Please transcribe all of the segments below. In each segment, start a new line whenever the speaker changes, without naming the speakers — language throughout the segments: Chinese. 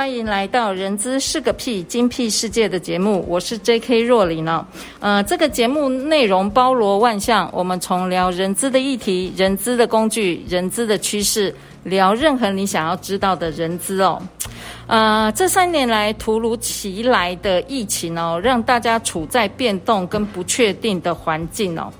欢迎来到《人资是个屁精辟世界》的节目，我是 J.K. 若琳哦。呃，这个节目内容包罗万象，我们从聊人资的议题、人资的工具、人资的趋势，聊任何你想要知道的人资哦。呃，这三年来突如其来的疫情哦，让大家处在变动跟不确定的环境哦。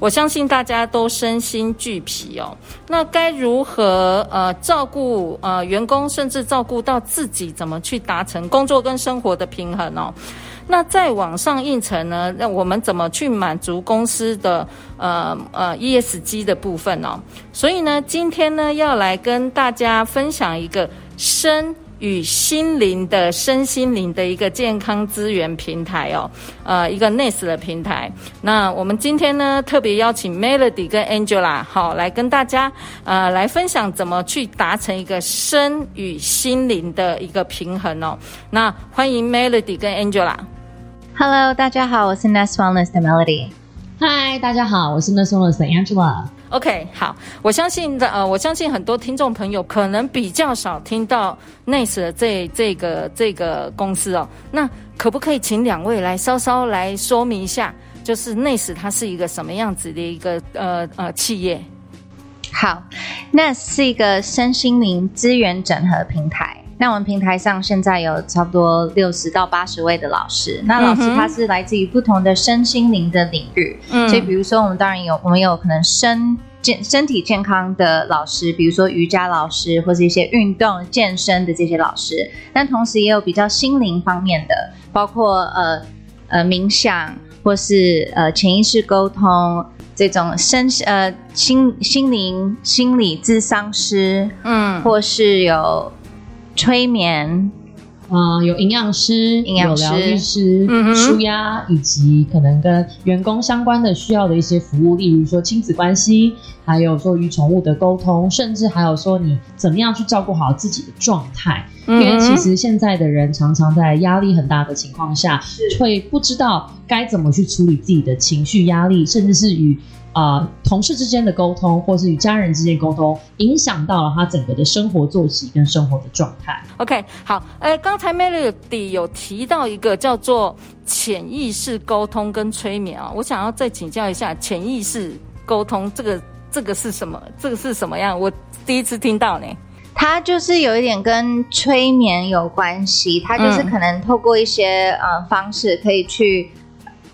我相信大家都身心俱疲哦，那该如何呃照顾呃员工，甚至照顾到自己，怎么去达成工作跟生活的平衡哦？那再往上一层呢？那我们怎么去满足公司的呃呃 ESG 的部分哦？所以呢，今天呢要来跟大家分享一个深。与心灵的身心灵的一个健康资源平台哦，呃，一个 Nest 的平台。那我们今天呢，特别邀请 Melody 跟 Angela 好来跟大家呃来分享怎么去达成一个身与心灵的一个平衡哦。那欢迎 Melody 跟 Angela。
Hello，大家好，我是 Nest Wellness 的 Melody。
Hi，大家好，我是 Nest Wellness 的 Angela。
OK，好，我相信的，呃，我相信很多听众朋友可能比较少听到 Nest 的这这个这个公司哦。那可不可以请两位来稍稍来说明一下，就是 Nest 它是一个什么样子的一个呃呃企业？
好，Nest 是一个身心灵资源整合平台。那我们平台上现在有差不多六十到八十位的老师，那老师他是来自于不同的身心灵的领域，嗯，所以比如说我们当然有，我们有可能身健身体健康的老师，比如说瑜伽老师或是一些运动健身的这些老师，但同时也有比较心灵方面的，包括呃呃冥想或是呃潜意识沟通这种身呃心心灵心理咨商师，嗯，或是有。催眠，
啊、呃，有营养师，
营养师
有疗愈师，嗯，舒压，以及可能跟员工相关的需要的一些服务，例如说亲子关系，还有说与宠物的沟通，甚至还有说你怎么样去照顾好自己的状态。嗯、因为其实现在的人常常在压力很大的情况下，会不知道该怎么去处理自己的情绪压力，甚至是与。啊、呃，同事之间的沟通，或是与家人之间沟通，影响到了他整个的生活作息跟生活的状态。
OK，好，呃，刚才 Melody 有提到一个叫做潜意识沟通跟催眠啊，我想要再请教一下，潜意识沟通这个这个是什么？这个是什么样？我第一次听到呢。
它就是有一点跟催眠有关系，它就是可能透过一些、嗯、呃方式可以去。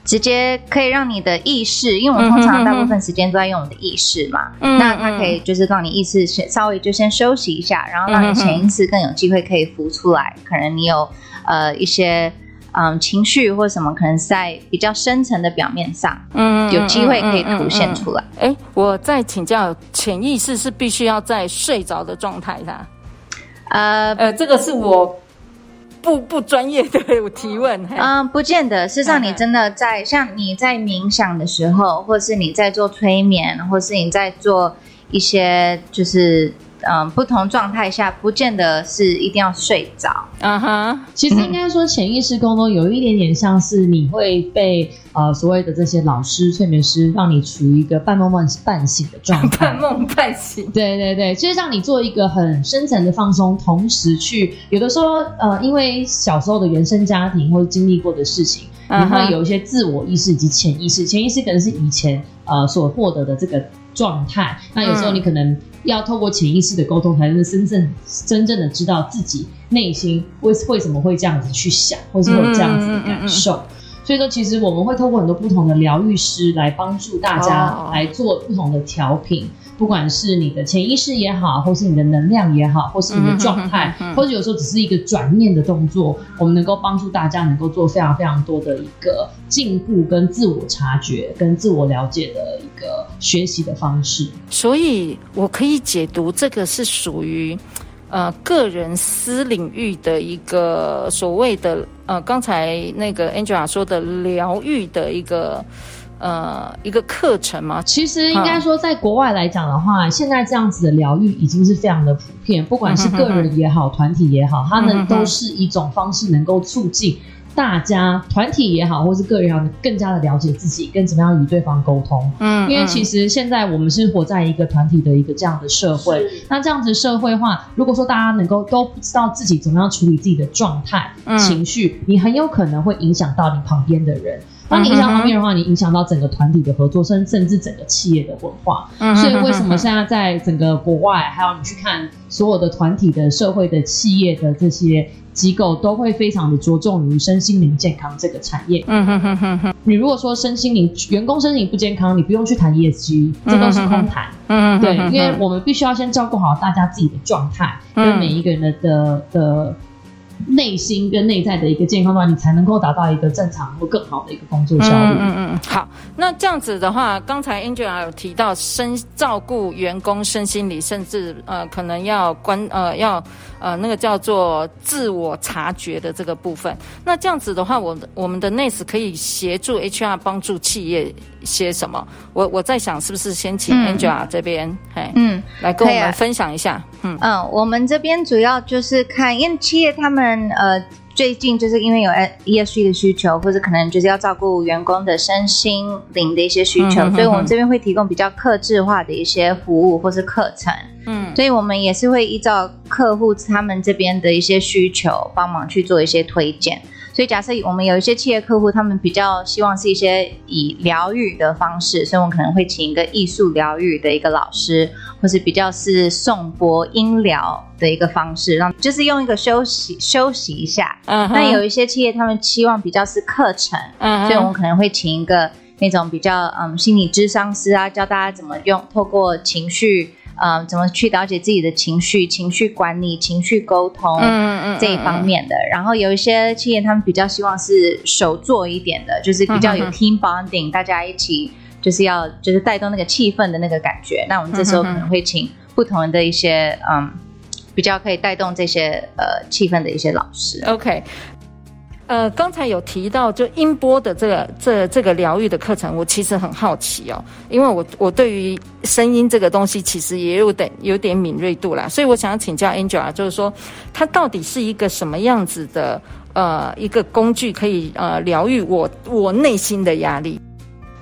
直接可以让你的意识，因为我们通常大部分时间都在用你的意识嘛，嗯、哼哼那它可以就是让你意识先稍微就先休息一下，然后让你潜意识更有机会可以浮出来。可能你有呃一些嗯情绪或什么，可能在比较深层的表面上，嗯，有机会可以浮现出来。
哎，我再请教，潜意识是必须要在睡着的状态的？呃呃，这个是我。不不专业的提问，
嗯，不见得。事实上，你真的在像你在冥想的时候，或是你在做催眠，或是你在做一些就是。嗯，不同状态下不见得是一定要睡着。嗯哼、uh，huh.
其实应该说潜意识沟通有一点点像是你会被呃所谓的这些老师、催眠师让你处于一个半梦半半醒的状态。
半梦半醒。
对对对，就是让你做一个很深层的放松，同时去有的时候呃，因为小时候的原生家庭或者经历过的事情，你会有一些自我意识以及潜意识。潜意识可能是以前呃所获得的这个状态，那有时候你可能。要透过潜意识的沟通，才能真正真正的知道自己内心为为什么会这样子去想，或是会有这样子的感受。所以说，其实我们会透过很多不同的疗愈师来帮助大家来做不同的调频。不管是你的潜意识也好，或是你的能量也好，或是你的状态，或者有时候只是一个转念的动作，我们能够帮助大家能够做非常非常多的一个进步、跟自我察觉、跟自我了解的一个学习的方式。
所以，我可以解读这个是属于呃个人私领域的一个所谓的呃刚才那个 Angela 说的疗愈的一个。呃，一个课程嘛，
其实应该说，在国外来讲的话，嗯、现在这样子的疗愈已经是非常的普遍，不管是个人也好，团体也好，他们都是一种方式，能够促进大家团体也好，或是个人也好，你更加的了解自己，跟怎么样与对方沟通。嗯，因为其实现在我们是活在一个团体的一个这样的社会，那这样子社会化，如果说大家能够都不知道自己怎么样处理自己的状态、嗯、情绪，你很有可能会影响到你旁边的人。当你影响方面的话，你影响到整个团体的合作，甚甚至整个企业的文化。所以为什么现在在整个国外，还有你去看所有的团体的社会的企业的这些机构，都会非常的着重于身心灵健康这个产业。嗯哼哼哼哼。你如果说身心灵员工身心灵不健康，你不用去谈 ESG，这都是空谈。对，因为我们必须要先照顾好大家自己的状态，跟每一个人的的的。内心跟内在的一个健康的话，你才能够达到一个正常或更好的一个工作效率。
嗯嗯，嗯好，那这样子的话，刚才 Angela 有提到身照顾员工身心理，甚至呃可能要关呃要呃那个叫做自我察觉的这个部分。那这样子的话，我我们的 Ness 可以协助 HR 帮助企业些什么？我我在想，是不是先请 Angela 这边，嗯、嘿嗯，来跟我们分享一下。嗯
嗯，我们这边主要就是看，因为企业他们呃最近就是因为有 ESG 的需求，或者可能就是要照顾员工的身心灵的一些需求，嗯、所以我们这边会提供比较客制化的一些服务或是课程。嗯，所以我们也是会依照客户他们这边的一些需求，帮忙去做一些推荐。所以，假设我们有一些企业客户，他们比较希望是一些以疗愈的方式，所以我们可能会请一个艺术疗愈的一个老师，或是比较是颂钵音疗的一个方式，让就是用一个休息休息一下。嗯、uh，那、huh. 有一些企业他们期望比较是课程，嗯、uh，huh. 所以我们可能会请一个那种比较嗯心理咨商师啊，教大家怎么用透过情绪。呃，怎么去了解自己的情绪、情绪管理、情绪沟通，嗯嗯嗯这一方面的。然后有一些企业，他们比较希望是手做一点的，就是比较有 team bonding，大家一起就是要就是带动那个气氛的那个感觉。那我们这时候可能会请不同的一些嗯，比较可以带动这些呃气氛的一些老师。
OK。呃，刚才有提到就音波的这个这这个疗愈的课程，我其实很好奇哦，因为我我对于声音这个东西其实也有点有点敏锐度啦，所以我想要请教 Angela，就是说它到底是一个什么样子的呃一个工具，可以呃疗愈我我内心的压力。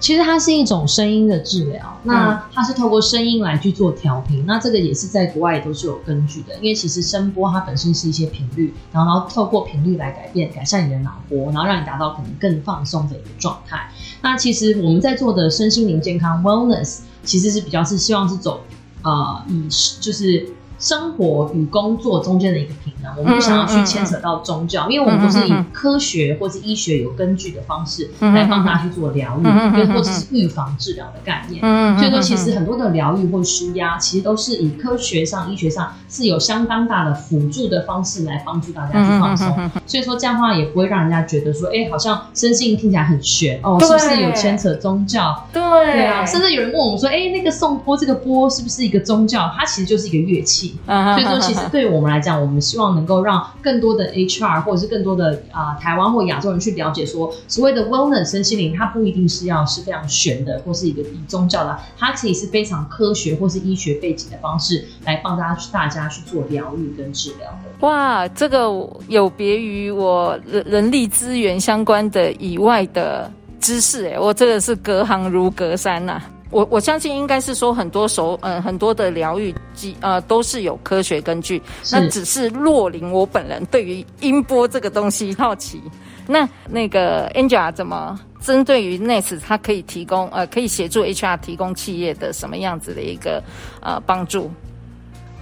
其实它是一种声音的治疗，那它是透过声音来去做调频，那这个也是在国外也都是有根据的，因为其实声波它本身是一些频率，然后透过频率来改变、改善你的脑波，然后让你达到可能更放松的一个状态。那其实我们在做的身心灵健康 wellness，其实是比较是希望是走呃以就是。生活与工作中间的一个平衡，我们不想要去牵扯到宗教，嗯嗯嗯、因为我们都是以科学或是医学有根据的方式来帮大家去做疗愈，或者是预防治疗的概念。所以说，其实很多的疗愈或舒压，其实都是以科学上、医学上是有相当大的辅助的方式来帮助大家去放松。所以说这样的话也不会让人家觉得说，哎、欸，好像身心听起来很玄哦，是不是有牵扯宗教？
对
对啊，甚至有人问我们说，哎、欸，那个颂钵这个钵是不是一个宗教？它其实就是一个乐器。所以说，其实对于我们来讲，我们希望能够让更多的 HR 或者是更多的啊、呃、台湾或亚洲人去了解说，所谓的 wellness 身心灵，它不一定是要是非常玄的，或是一个以宗教的，它其实是非常科学或是医学背景的方式来帮大家去大家去做疗愈跟治疗的。
哇，这个有别于我人人力资源相关的以外的知识，哎，我这个是隔行如隔山呐、啊。我我相信应该是说很多手嗯很多的疗愈机呃都是有科学根据，那只是若林我本人对于音波这个东西好奇。那那个 Angela 怎么针对于 Nest，它可以提供呃可以协助 HR 提供企业的什么样子的一个呃帮助？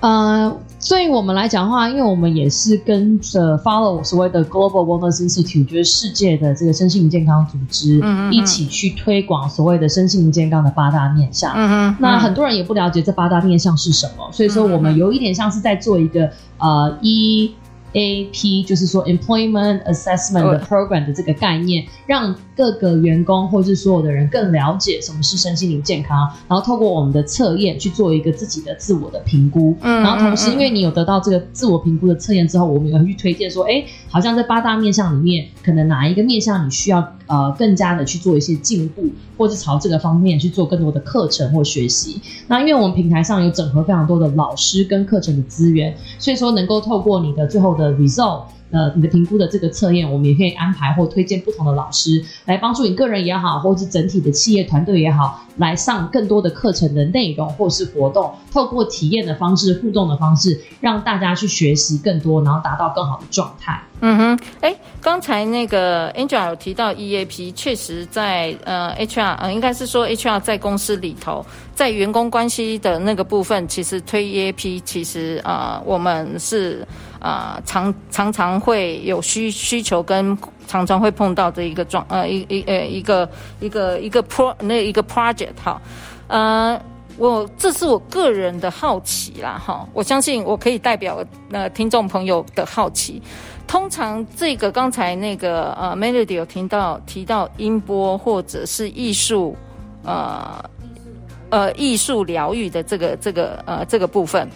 呃，对于我们来讲的话，因为我们也是跟着 follow 所谓的 Global Wellness Institute，就是世界的这个身心灵健康组织，嗯，一起去推广所谓的身心灵健康的八大面向。那很多人也不了解这八大面向是什么，所以说我们有一点像是在做一个呃一。EAP 就是说 Employment Assessment Program 的这个概念，让各个员工或是所有的人更了解什么是身心灵健康，然后透过我们的测验去做一个自己的自我的评估。嗯，然后同时，因为你有得到这个自我评估的测验之后，我们也会去推荐说，哎，好像在八大面向里面，可能哪一个面向你需要呃更加的去做一些进步，或是朝这个方面去做更多的课程或学习。那因为我们平台上有整合非常多的老师跟课程的资源，所以说能够透过你的最后的。result，呃，你的评估的这个测验，我们也可以安排或推荐不同的老师来帮助你个人也好，或者是整体的企业团队也好，来上更多的课程的内容或是活动，透过体验的方式、互动的方式，让大家去学习更多，然后达到更好的状态。
嗯哼，哎，刚才那个 Angela 有提到 EAP，确实在呃 HR，呃应该是说 HR 在公司里头，在员工关系的那个部分，其实推 EAP，其实、呃，我们是、呃、常常常会有需需求跟常常会碰到的一个状呃一一呃一个一个一个 pro 那一个 project 哈，呃。我这是我个人的好奇啦，哈，我相信我可以代表呃听众朋友的好奇。通常这个刚才那个呃 Melody 有听到提到音波或者是艺术呃呃艺术疗愈的这个这个呃这个部分，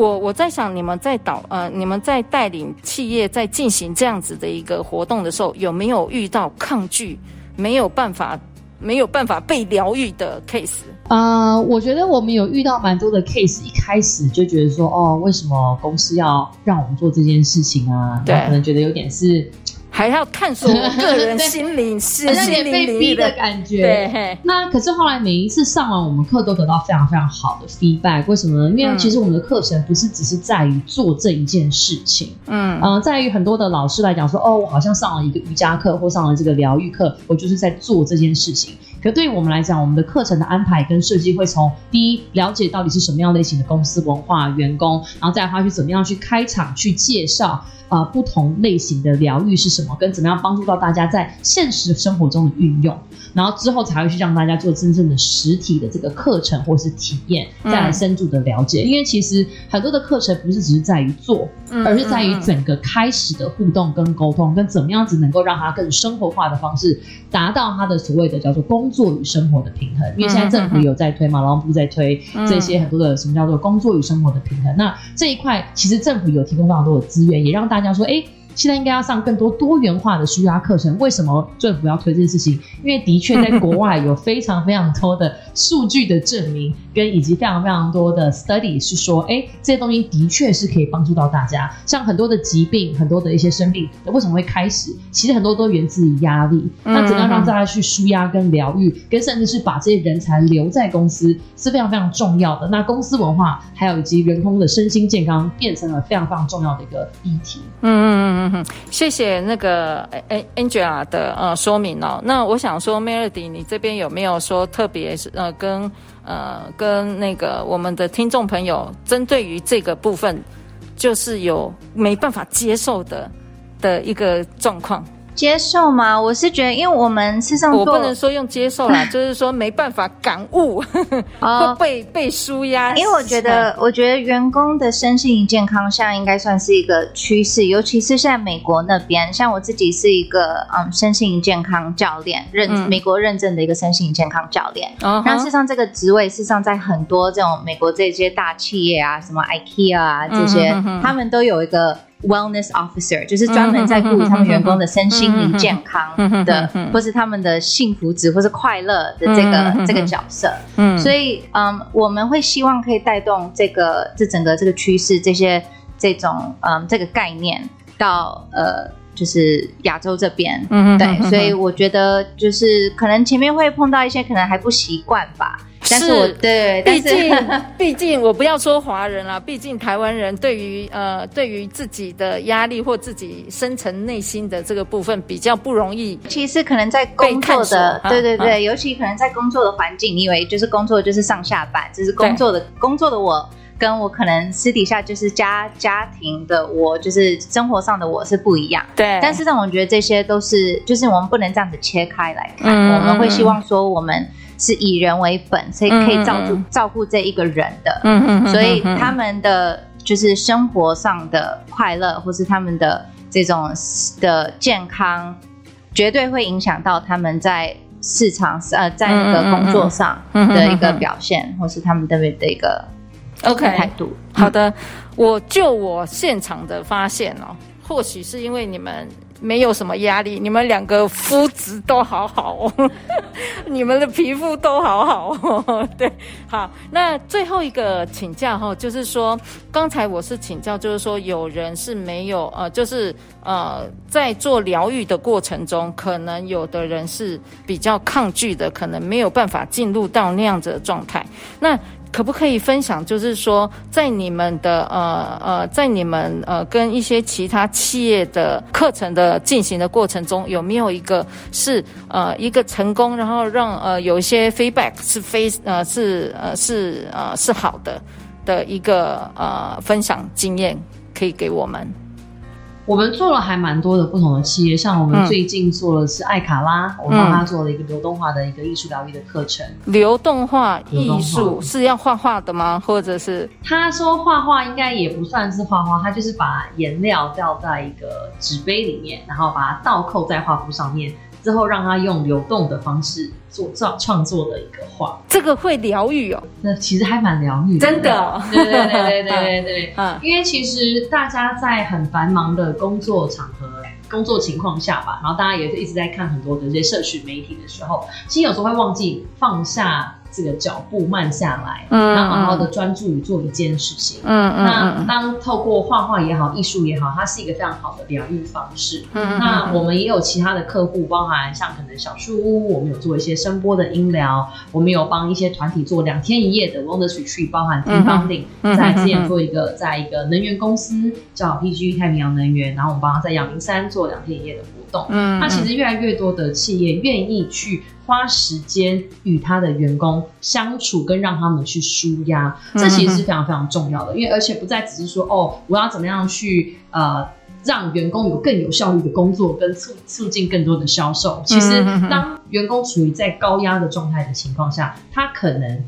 我我在想你们在导呃你们在带领企业在进行这样子的一个活动的时候，有没有遇到抗拒，没有办法？没有办法被疗愈的 case
啊，uh, 我觉得我们有遇到蛮多的 case，一开始就觉得说，哦，为什么公司要让我们做这件事情啊？对，可能觉得有点是。
还要探索我个人心灵，是
有点被逼的感觉。对，那可是后来每一次上完我们课，都得到非常非常好的 feedback。为什么呢？因为其实我们的课程不是只是在于做这一件事情，嗯嗯、呃，在于很多的老师来讲说，哦，我好像上了一个瑜伽课或上了这个疗愈课，我就是在做这件事情。可对于我们来讲，我们的课程的安排跟设计会从第一了解到底是什么样类型的公司文化、员工，然后再来他去怎么样去开场去介绍。啊、呃，不同类型的疗愈是什么？跟怎么样帮助到大家在现实生活中的运用？然后之后才会去让大家做真正的实体的这个课程或是体验，再来深度的了解。嗯、因为其实很多的课程不是只是在于做，嗯、而是在于整个开始的互动跟沟通，跟怎么样子能够让它更生活化的方式，达到它的所谓的叫做工作与生活的平衡。因为现在政府有在推嘛，劳动部在推这些很多的什么叫做工作与生活的平衡。那这一块其实政府有提供非常多的资源，也让大家说，哎。现在应该要上更多多元化的舒压课程。为什么政府要推这件事情？因为的确在国外有非常非常多的数据的证明，跟以及非常非常多的 study 是说，哎，这些东西的确是可以帮助到大家。像很多的疾病，很多的一些生病，为什么会开始？其实很多都源自于压力。那怎样让大家去舒压跟疗愈，跟甚至是把这些人才留在公司，是非常非常重要的。那公司文化还有以及员工的身心健康，变成了非常非常重要的一个议题。嗯嗯嗯。
嗯哼，谢谢那个 Angela 的呃说明哦。那我想说，Melody，你这边有没有说特别是呃跟呃跟那个我们的听众朋友，针对于这个部分，就是有没办法接受的的一个状况？
接受吗？我是觉得，因为我们事实上，
我不能说用接受啦，就是说没办法感悟，会被被纾压。
因为我觉得，我觉得员工的身心灵健康现在应该算是一个趋势，尤其是在美国那边。像我自己是一个嗯身心灵健康教练，认、嗯、美国认证的一个身心灵健康教练。然后事实上，这个职位事实上在很多这种美国这些大企业啊，什么 IKEA 啊这些，嗯、哼哼他们都有一个。Wellness officer 就是专门在顾他们员工的身心灵健康的，或是他们的幸福值，或是快乐的这个这个角色。嗯，所以嗯，我们会希望可以带动这个这整个这个趋势，这些这种嗯这个概念到呃就是亚洲这边。嗯，对，所以我觉得就是可能前面会碰到一些可能还不习惯吧。但是我对，
毕竟 毕竟我不要说华人啦，毕竟台湾人对于呃对于自己的压力或自己深层内心的这个部分比较不容易。
其实可能在工作的，对对对，尤其可能在工作的环境，你以为就是工作就是上下班，就是工作的工作的我。跟我可能私底下就是家家庭的我，就是生活上的我是不一样。
对。
但是让我觉得这些都是，就是我们不能这样子切开来看。嗯。我们会希望说，我们是以人为本，所以可以照顾、嗯、照顾这一个人的。嗯嗯。所以他们的就是生活上的快乐，或是他们的这种的健康，绝对会影响到他们在市场呃，在那个工作上的一个表现，或是他们的的一个。
OK，
态度
好的。我就我现场的发现哦，或许是因为你们没有什么压力，你们两个肤质都好好哦，你们的皮肤都好好哦。对，好，那最后一个请教哈，就是说刚才我是请教，就是说有人是没有呃，就是呃，在做疗愈的过程中，可能有的人是比较抗拒的，可能没有办法进入到那样子的状态。那可不可以分享？就是说，在你们的呃呃，在你们呃跟一些其他企业的课程的进行的过程中，有没有一个是呃一个成功，然后让呃有一些 feedback 是非呃是呃是呃是好的的一个呃分享经验，可以给我们？
我们做了还蛮多的不同的企业，像我们最近做的是艾卡拉，嗯、我帮他做了一个流动化的一个艺术疗愈的课程。
流动化艺术是要画画的吗？或者是
他说画画应该也不算是画画，他就是把颜料倒在一个纸杯里面，然后把它倒扣在画布上面。之后让他用流动的方式做造创作的一个画，
这个会疗愈哦。
那其实还蛮疗愈的，
真的。
对对对对对对对。嗯，因为其实大家在很繁忙的工作场合、工作情况下吧，然后大家也是一直在看很多的这些社群媒体的时候，其实有时候会忘记放下。这个脚步慢下来，嗯，然后好好的专注于做一件事情，嗯嗯。那当透过画画也好，艺术也好，它是一个非常好的疗愈方式。嗯，那我们也有其他的客户，包含像可能小树屋，我们有做一些声波的音疗，我们有帮一些团体做两天一夜的 Wellness Retreat，包含 team bonding，在之前做一个，在一个能源公司叫 PG 太平洋能源，然后我们帮他在阳明山做两天一夜的活动。嗯，那其实越来越多的企业愿意去。花时间与他的员工相处，跟让他们去舒压，这其实是非常非常重要的。因为而且不再只是说哦，我要怎么样去呃让员工有更有效率的工作，跟促促进更多的销售。其实当员工处于在高压的状态的情况下，他可能。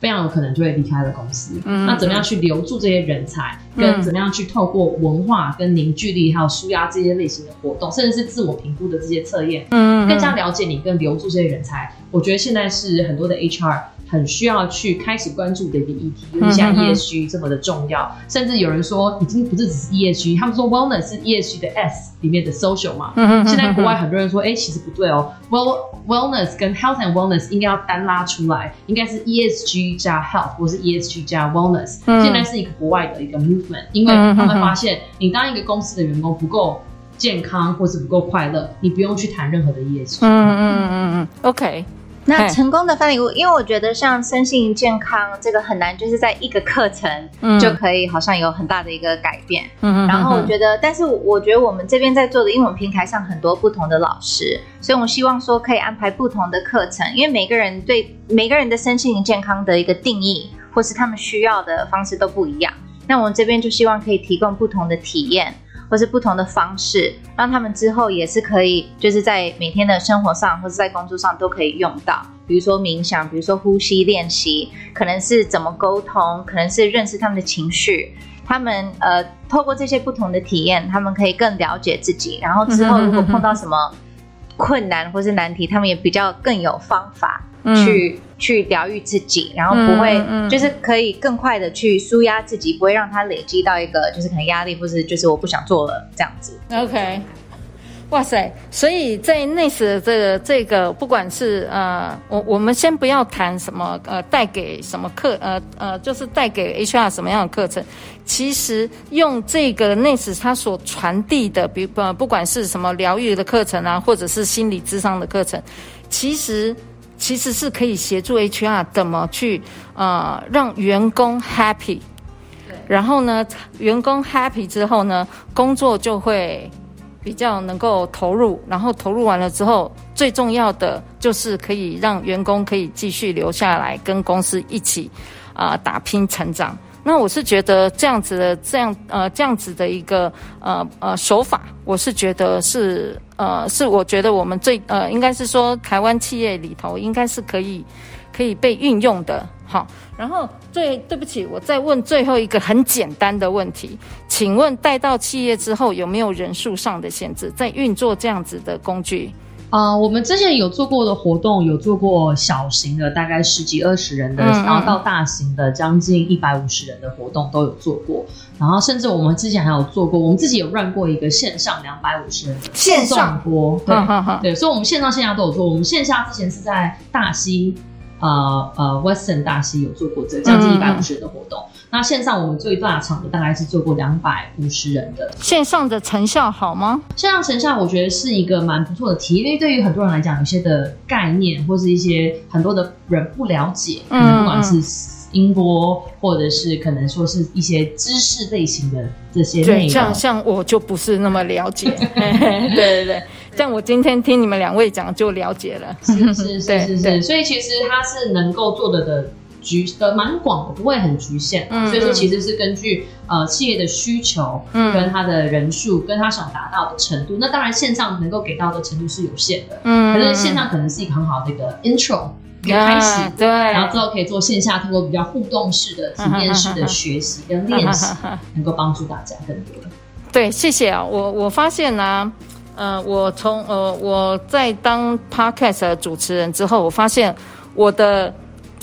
非常有可能就会离开了公司。嗯，那怎么样去留住这些人才，嗯、跟怎么样去透过文化跟凝聚力，还有舒压这些类型的活动，甚至是自我评估的这些测验，嗯，更加了解你，跟留住这些人才。我觉得现在是很多的 HR。很需要去开始关注的一个议题，因为像 ESG 这么的重要，嗯、甚至有人说已经不是只是 ESG，他们说 Wellness 是 ESG 的 S 里面的 Social 嘛。嗯、现在国外很多人说，哎、欸，其实不对哦，Well Wellness 跟 Health and Wellness 应该要单拉出来，应该是 ESG 加 Health 或是 ESG 加 Wellness。嗯、现在是一个国外的一个 movement，因为他们发现，你当一个公司的员工不够健康或是不够快乐，你不用去谈任何的 ESG。嗯嗯嗯嗯嗯，OK。
那成功的范礼物，因为我觉得像身心健康这个很难，就是在一个课程就可以好像有很大的一个改变。嗯，然后我觉得，但是我觉得我们这边在做的，因为我们平台上很多不同的老师，所以我们希望说可以安排不同的课程，因为每个人对每个人的身心健康的一个定义，或是他们需要的方式都不一样。那我们这边就希望可以提供不同的体验。或是不同的方式，让他们之后也是可以，就是在每天的生活上或者在工作上都可以用到。比如说冥想，比如说呼吸练习，可能是怎么沟通，可能是认识他们的情绪。他们呃，透过这些不同的体验，他们可以更了解自己。然后之后如果碰到什么 困难或是难题，他们也比较更有方法。去、嗯、去疗愈自己，然后不会、嗯嗯、就是可以更快的去舒压自己，不会让它累积到一个就是可能压力，或是就是我不想做了这样子。
OK，哇塞！所以在 Nest 的这个这个，不管是呃，我我们先不要谈什么呃，带给什么课呃呃，就是带给 HR 什么样的课程。其实用这个 Nest 它所传递的，比呃不管是什么疗愈的课程啊，或者是心理智商的课程，其实。其实是可以协助 HR 怎么去呃让员工 happy，对，然后呢，员工 happy 之后呢，工作就会比较能够投入，然后投入完了之后，最重要的就是可以让员工可以继续留下来跟公司一起啊、呃、打拼成长。那我是觉得这样子的这样呃这样子的一个呃呃手法，我是觉得是呃是我觉得我们最呃应该是说台湾企业里头应该是可以可以被运用的。好，然后最对不起，我再问最后一个很简单的问题，请问带到企业之后有没有人数上的限制，在运作这样子的工具？
啊、呃，我们之前有做过的活动，有做过小型的，大概十几二十人的，嗯嗯，然后到大型的将近一百五十人的活动都有做过。然后甚至我们之前还有做过，我们自己有 run 过一个线上两百五十人的线上播，对、对，所以我们线上线下都有做。我们线下之前是在大溪。呃呃，Western 大溪有做过这将近一百五十人的活动。嗯、那线上我们最大场的大概是做过两百五十人的。
线上的成效好吗？
线上成效我觉得是一个蛮不错的题，因为对于很多人来讲，有些的概念或是一些很多的人不了解，可能不管是。音波，或者是可能说是一些知识类型的这些内容，对，
像像我就不是那么了解，对对对，像我今天听你们两位讲就了解了，
是是是 是是，所以其实它是能够做的的局的蛮广的，不会很局限，嗯，所以说其实是根据呃企业的需求，嗯，跟他的人数，跟他想达到的程度，那当然线上能够给到的程度是有限的，嗯，可是线上可能是一个很好的一个 intro。一个开始，yeah, 对，然后之后可以做线下，通过比较互动式的、体验式的学习跟练习，能够帮助大家更多。
对，谢谢啊！我我发现呢、啊，呃，我从呃我在当 podcast 的主持人之后，我发现我的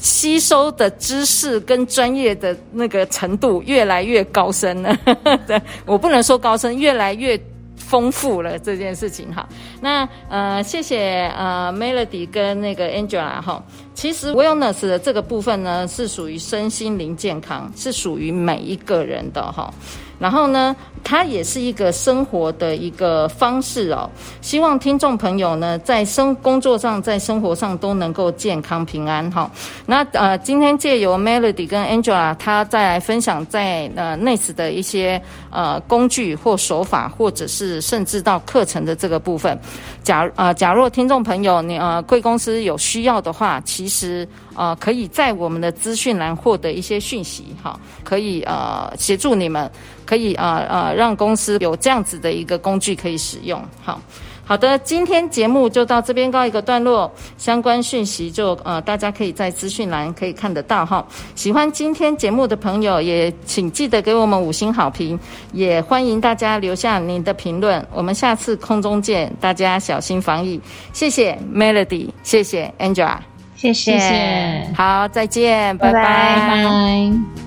吸收的知识跟专业的那个程度越来越高深了。对，我不能说高深，越来越。丰富了这件事情哈，那呃谢谢呃 Melody 跟那个 Angela 哈，其实 Wellness 的这个部分呢是属于身心灵健康，是属于每一个人的哈。然后呢，它也是一个生活的一个方式哦。希望听众朋友呢，在生工作上，在生活上都能够健康平安哈。那呃，今天借由 Melody 跟 Angela，他再来分享在呃 NACE 的一些呃工具或手法，或者是甚至到课程的这个部分。假呃，假若听众朋友你呃贵公司有需要的话，其实呃可以在我们的资讯栏获得一些讯息哈，可以呃协助你们。可以啊啊、呃呃，让公司有这样子的一个工具可以使用。好好的，今天节目就到这边告一个段落，相关讯息就呃大家可以在资讯栏可以看得到哈。喜欢今天节目的朋友，也请记得给我们五星好评，也欢迎大家留下您的评论。我们下次空中见，大家小心防疫。谢谢 Melody，谢谢 Angela，
谢谢，谢谢，
好，再见，拜拜。拜拜拜拜。